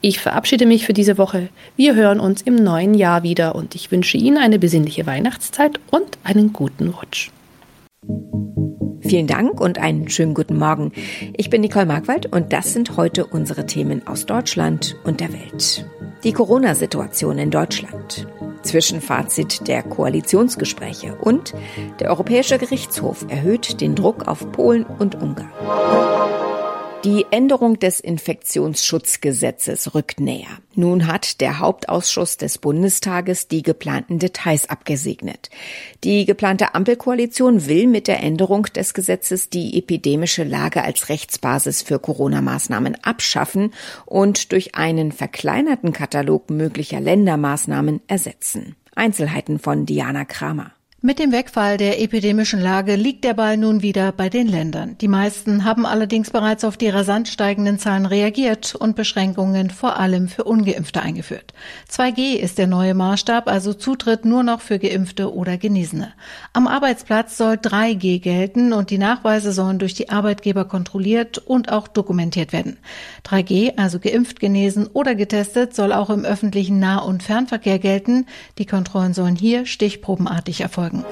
Ich verabschiede mich für diese Woche. Wir hören uns im neuen Jahr wieder und ich wünsche Ihnen eine besinnliche Weihnachtszeit und einen guten Rutsch. Vielen Dank und einen schönen guten Morgen. Ich bin Nicole Markwald und das sind heute unsere Themen aus Deutschland und der Welt. Die Corona-Situation in Deutschland. Zwischenfazit der Koalitionsgespräche und der Europäische Gerichtshof erhöht den Druck auf Polen und Ungarn. Die Änderung des Infektionsschutzgesetzes rückt näher. Nun hat der Hauptausschuss des Bundestages die geplanten Details abgesegnet. Die geplante Ampelkoalition will mit der Änderung des Gesetzes die epidemische Lage als Rechtsbasis für Corona-Maßnahmen abschaffen und durch einen verkleinerten Katalog möglicher Ländermaßnahmen ersetzen. Einzelheiten von Diana Kramer. Mit dem Wegfall der epidemischen Lage liegt der Ball nun wieder bei den Ländern. Die meisten haben allerdings bereits auf die rasant steigenden Zahlen reagiert und Beschränkungen vor allem für ungeimpfte eingeführt. 2G ist der neue Maßstab, also Zutritt nur noch für geimpfte oder Genesene. Am Arbeitsplatz soll 3G gelten und die Nachweise sollen durch die Arbeitgeber kontrolliert und auch dokumentiert werden. 3G, also geimpft, genesen oder getestet, soll auch im öffentlichen Nah- und Fernverkehr gelten. Die Kontrollen sollen hier stichprobenartig erfolgen sagen.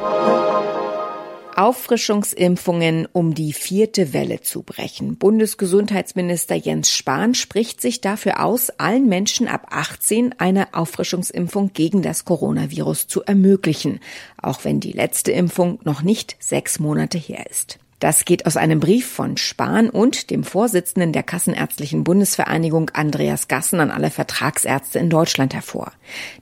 Auffrischungsimpfungen, um die vierte Welle zu brechen. Bundesgesundheitsminister Jens Spahn spricht sich dafür aus, allen Menschen ab 18 eine Auffrischungsimpfung gegen das Coronavirus zu ermöglichen, auch wenn die letzte Impfung noch nicht sechs Monate her ist. Das geht aus einem Brief von Spahn und dem Vorsitzenden der Kassenärztlichen Bundesvereinigung Andreas Gassen an alle Vertragsärzte in Deutschland hervor.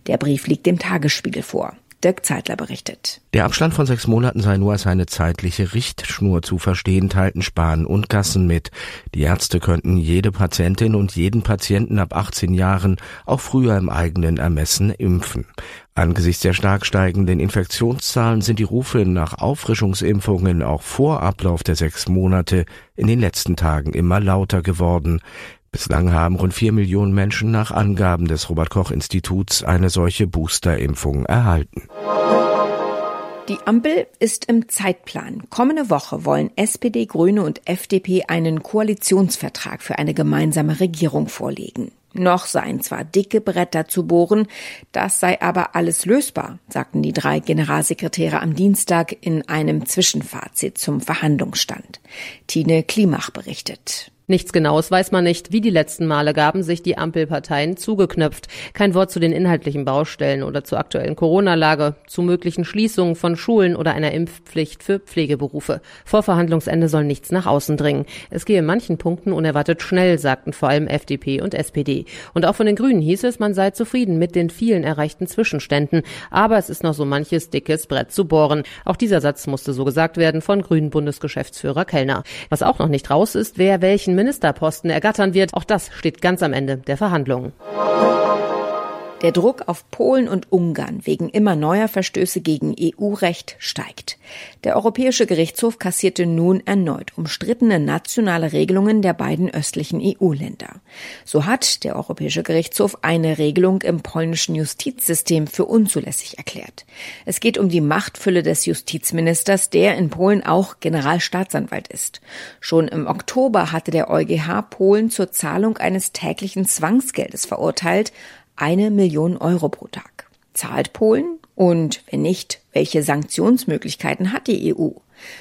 Der Brief liegt dem Tagesspiegel vor. Dirk Zeitler berichtet. Der Abstand von sechs Monaten sei nur als eine zeitliche Richtschnur zu verstehen, teilten Spahn und Gassen mit. Die Ärzte könnten jede Patientin und jeden Patienten ab 18 Jahren auch früher im eigenen Ermessen impfen. Angesichts der stark steigenden Infektionszahlen sind die Rufe nach Auffrischungsimpfungen auch vor Ablauf der sechs Monate in den letzten Tagen immer lauter geworden. Bislang haben rund vier Millionen Menschen nach Angaben des Robert Koch Instituts eine solche Boosterimpfung erhalten. Die Ampel ist im Zeitplan. Kommende Woche wollen SPD, Grüne und FDP einen Koalitionsvertrag für eine gemeinsame Regierung vorlegen. Noch seien zwar dicke Bretter zu bohren, das sei aber alles lösbar, sagten die drei Generalsekretäre am Dienstag in einem Zwischenfazit zum Verhandlungsstand. Tine Klimach berichtet. Nichts Genaues weiß man nicht. Wie die letzten Male gaben sich die Ampelparteien zugeknöpft. Kein Wort zu den inhaltlichen Baustellen oder zur aktuellen Corona-Lage, zu möglichen Schließungen von Schulen oder einer Impfpflicht für Pflegeberufe. Vor Verhandlungsende soll nichts nach außen dringen. Es gehe in manchen Punkten unerwartet schnell, sagten vor allem FDP und SPD. Und auch von den Grünen hieß es, man sei zufrieden mit den vielen erreichten Zwischenständen. Aber es ist noch so manches dickes Brett zu bohren. Auch dieser Satz musste so gesagt werden von Grünen Bundesgeschäftsführer Kellner. Was auch noch nicht raus ist, wer welchen Ministerposten ergattern wird. Auch das steht ganz am Ende der Verhandlungen. Der Druck auf Polen und Ungarn wegen immer neuer Verstöße gegen EU-Recht steigt. Der Europäische Gerichtshof kassierte nun erneut umstrittene nationale Regelungen der beiden östlichen EU-Länder. So hat der Europäische Gerichtshof eine Regelung im polnischen Justizsystem für unzulässig erklärt. Es geht um die Machtfülle des Justizministers, der in Polen auch Generalstaatsanwalt ist. Schon im Oktober hatte der EuGH Polen zur Zahlung eines täglichen Zwangsgeldes verurteilt, eine Million Euro pro Tag. Zahlt Polen? Und wenn nicht, welche Sanktionsmöglichkeiten hat die EU?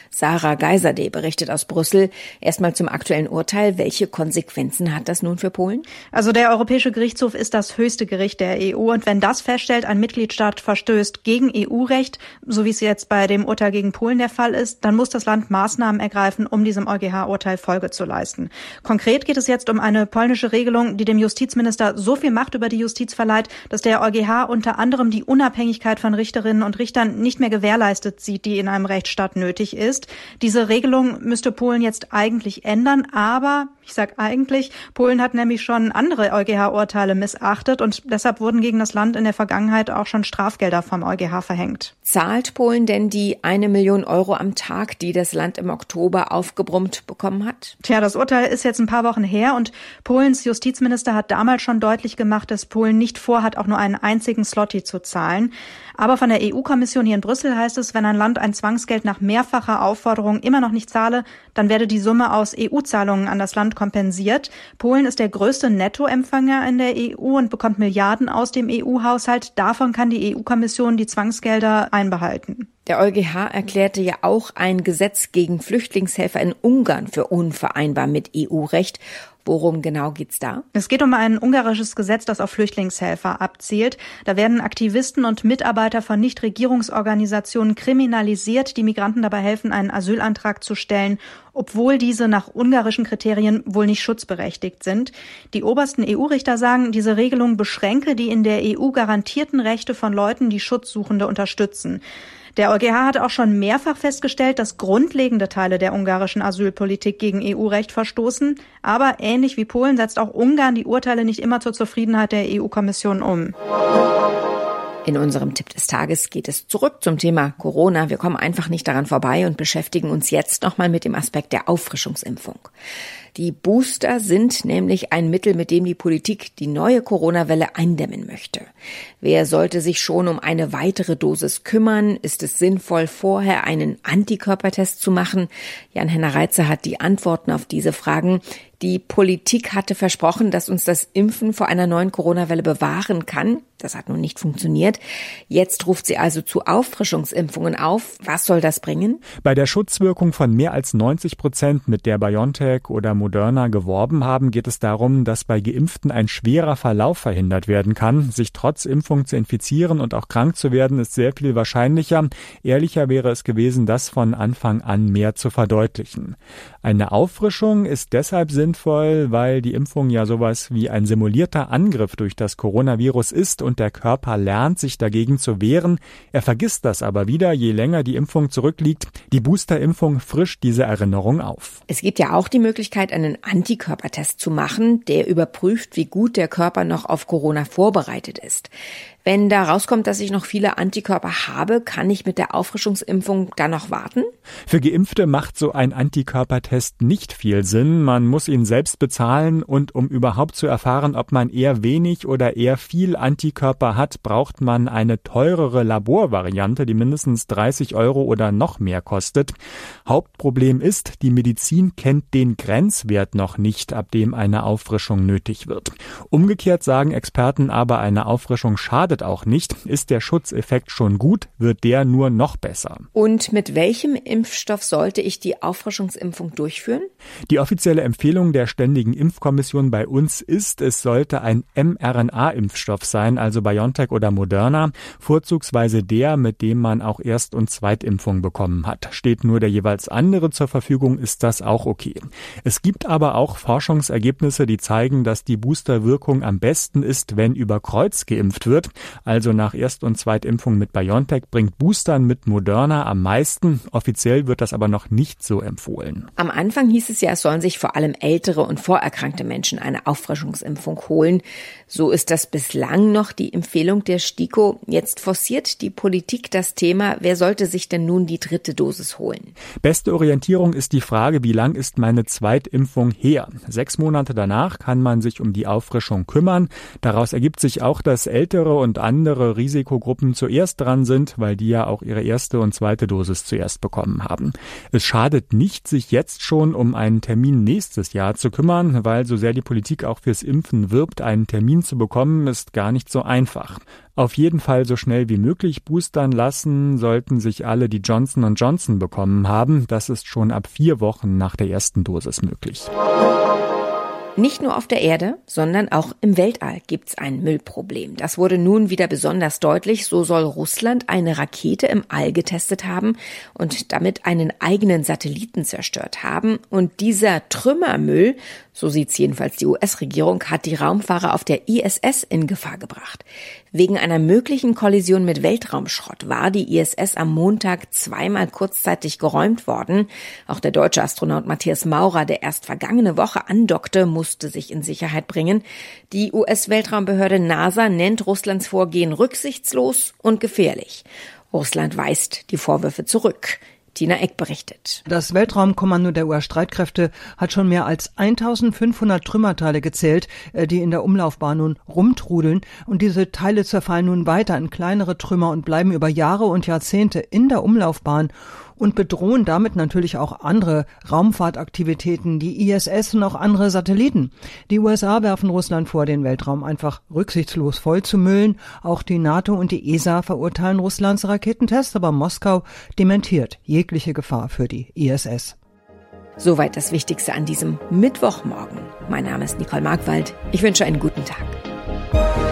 Sarah Geiserde berichtet aus Brüssel. Erstmal zum aktuellen Urteil. Welche Konsequenzen hat das nun für Polen? Also der Europäische Gerichtshof ist das höchste Gericht der EU und wenn das feststellt, ein Mitgliedstaat verstößt gegen EU-Recht, so wie es jetzt bei dem Urteil gegen Polen der Fall ist, dann muss das Land Maßnahmen ergreifen, um diesem EuGH-Urteil Folge zu leisten. Konkret geht es jetzt um eine polnische Regelung, die dem Justizminister so viel Macht über die Justiz verleiht, dass der EuGH unter anderem die Unabhängigkeit von Richterinnen und Richtern nicht mehr gewährleistet sieht, die in einem Rechtsstaat nötig ist. Diese Regelung müsste Polen jetzt eigentlich ändern, aber ich sage eigentlich, Polen hat nämlich schon andere EuGH-Urteile missachtet und deshalb wurden gegen das Land in der Vergangenheit auch schon Strafgelder vom EuGH verhängt. Zahlt Polen denn die eine Million Euro am Tag, die das Land im Oktober aufgebrummt bekommen hat? Tja, das Urteil ist jetzt ein paar Wochen her und Polens Justizminister hat damals schon deutlich gemacht, dass Polen nicht vorhat, auch nur einen einzigen Slotty zu zahlen. Aber von der EU-Kommission hier in Brüssel heißt es, wenn ein Land ein Zwangsgeld nach mehrfacher Aufforderung immer noch nicht zahle, dann werde die Summe aus EU-Zahlungen an das Land kompensiert. Polen ist der größte Nettoempfänger in der EU und bekommt Milliarden aus dem EU-Haushalt. Davon kann die EU-Kommission die Zwangsgelder einbehalten. Der EuGH erklärte ja auch ein Gesetz gegen Flüchtlingshelfer in Ungarn für unvereinbar mit EU-Recht Worum genau geht's da? Es geht um ein ungarisches Gesetz, das auf Flüchtlingshelfer abzielt. Da werden Aktivisten und Mitarbeiter von Nichtregierungsorganisationen kriminalisiert, die Migranten dabei helfen, einen Asylantrag zu stellen, obwohl diese nach ungarischen Kriterien wohl nicht schutzberechtigt sind. Die obersten EU-Richter sagen, diese Regelung beschränke die in der EU garantierten Rechte von Leuten, die Schutzsuchende unterstützen. Der EuGH hat auch schon mehrfach festgestellt, dass grundlegende Teile der ungarischen Asylpolitik gegen EU-Recht verstoßen. Aber ähnlich wie Polen setzt auch Ungarn die Urteile nicht immer zur Zufriedenheit der EU-Kommission um. In unserem Tipp des Tages geht es zurück zum Thema Corona. Wir kommen einfach nicht daran vorbei und beschäftigen uns jetzt nochmal mit dem Aspekt der Auffrischungsimpfung. Die Booster sind nämlich ein Mittel, mit dem die Politik die neue Corona-Welle eindämmen möchte. Wer sollte sich schon um eine weitere Dosis kümmern? Ist es sinnvoll, vorher einen Antikörpertest zu machen? Jan-Henner Reitzer hat die Antworten auf diese Fragen. Die Politik hatte versprochen, dass uns das Impfen vor einer neuen Corona-Welle bewahren kann. Das hat nun nicht funktioniert. Jetzt ruft sie also zu Auffrischungsimpfungen auf. Was soll das bringen? Bei der Schutzwirkung von mehr als 90 Prozent, mit der BioNTech oder Moderna geworben haben, geht es darum, dass bei Geimpften ein schwerer Verlauf verhindert werden kann. Sich trotz Impfung zu infizieren und auch krank zu werden, ist sehr viel wahrscheinlicher. Ehrlicher wäre es gewesen, das von Anfang an mehr zu verdeutlichen. Eine Auffrischung ist deshalb sinnvoll, weil die Impfung ja sowas wie ein simulierter Angriff durch das Coronavirus ist und der Körper lernt, sich dagegen zu wehren. Er vergisst das aber wieder, je länger die Impfung zurückliegt. Die Boosterimpfung frischt diese Erinnerung auf. Es gibt ja auch die Möglichkeit, einen Antikörpertest zu machen, der überprüft, wie gut der Körper noch auf Corona vorbereitet ist. Wenn da rauskommt, dass ich noch viele Antikörper habe, kann ich mit der Auffrischungsimpfung dann noch warten? Für Geimpfte macht so ein Antikörpertest nicht viel Sinn. Man muss ihn selbst bezahlen und um überhaupt zu erfahren, ob man eher wenig oder eher viel Antikörper hat, braucht man eine teurere Laborvariante, die mindestens 30 Euro oder noch mehr kostet. Hauptproblem ist, die Medizin kennt den Grenzwert noch nicht, ab dem eine Auffrischung nötig wird. Umgekehrt sagen Experten aber, eine Auffrischung schadet schadet auch nicht. Ist der Schutzeffekt schon gut, wird der nur noch besser. Und mit welchem Impfstoff sollte ich die Auffrischungsimpfung durchführen? Die offizielle Empfehlung der Ständigen Impfkommission bei uns ist, es sollte ein mRNA-Impfstoff sein, also BioNTech oder Moderna, vorzugsweise der, mit dem man auch Erst- und Zweitimpfung bekommen hat. Steht nur der jeweils andere zur Verfügung, ist das auch okay. Es gibt aber auch Forschungsergebnisse, die zeigen, dass die Boosterwirkung am besten ist, wenn über Kreuz geimpft wird. Also nach Erst- und Zweitimpfung mit BioNTech bringt Boostern mit Moderna am meisten. Offiziell wird das aber noch nicht so empfohlen. Am Anfang hieß es ja, es sollen sich vor allem ältere und vorerkrankte Menschen eine Auffrischungsimpfung holen. So ist das bislang noch die Empfehlung der STIKO. Jetzt forciert die Politik das Thema, wer sollte sich denn nun die dritte Dosis holen? Beste Orientierung ist die Frage, wie lang ist meine Zweitimpfung her? Sechs Monate danach kann man sich um die Auffrischung kümmern. Daraus ergibt sich auch, dass ältere und und andere Risikogruppen zuerst dran sind, weil die ja auch ihre erste und zweite Dosis zuerst bekommen haben. Es schadet nicht, sich jetzt schon um einen Termin nächstes Jahr zu kümmern, weil so sehr die Politik auch fürs Impfen wirbt, einen Termin zu bekommen, ist gar nicht so einfach. Auf jeden Fall so schnell wie möglich boostern lassen sollten sich alle, die Johnson Johnson bekommen haben. Das ist schon ab vier Wochen nach der ersten Dosis möglich. Nicht nur auf der Erde, sondern auch im Weltall gibt's ein Müllproblem. Das wurde nun wieder besonders deutlich. So soll Russland eine Rakete im All getestet haben und damit einen eigenen Satelliten zerstört haben. Und dieser Trümmermüll so sieht's jedenfalls die US-Regierung, hat die Raumfahrer auf der ISS in Gefahr gebracht. Wegen einer möglichen Kollision mit Weltraumschrott war die ISS am Montag zweimal kurzzeitig geräumt worden. Auch der deutsche Astronaut Matthias Maurer, der erst vergangene Woche andockte, musste sich in Sicherheit bringen. Die US-Weltraumbehörde NASA nennt Russlands Vorgehen rücksichtslos und gefährlich. Russland weist die Vorwürfe zurück. Tina Eck berichtet. Das Weltraumkommando der US-Streitkräfte hat schon mehr als 1500 Trümmerteile gezählt, äh, die in der Umlaufbahn nun rumtrudeln. Und diese Teile zerfallen nun weiter in kleinere Trümmer und bleiben über Jahre und Jahrzehnte in der Umlaufbahn und bedrohen damit natürlich auch andere Raumfahrtaktivitäten, die ISS und auch andere Satelliten. Die USA werfen Russland vor, den Weltraum einfach rücksichtslos voll zu müllen. Auch die NATO und die ESA verurteilen Russlands Raketentests, aber Moskau dementiert jegliche Gefahr für die ISS. Soweit das Wichtigste an diesem Mittwochmorgen. Mein Name ist Nicole Markwald. Ich wünsche einen guten Tag.